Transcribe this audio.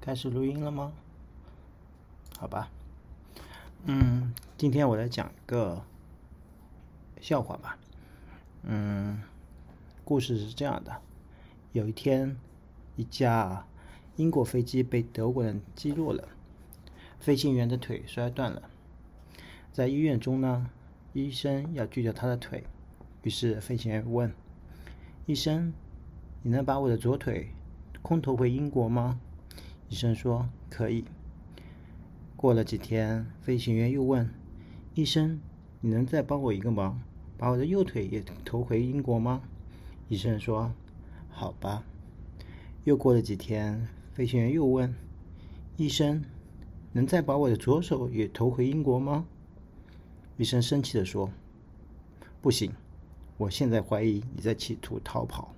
开始录音了吗？好吧，嗯，今天我来讲一个笑话吧。嗯，故事是这样的：有一天，一架英国飞机被德国人击落了，飞行员的腿摔断了。在医院中呢，医生要锯掉他的腿，于是飞行员问医生：“你能把我的左腿空投回英国吗？”医生说：“可以。”过了几天，飞行员又问：“医生，你能再帮我一个忙，把我的右腿也投回英国吗？”医生说：“好吧。”又过了几天，飞行员又问：“医生，能再把我的左手也投回英国吗？”医生生气地说：“不行，我现在怀疑你在企图逃跑。”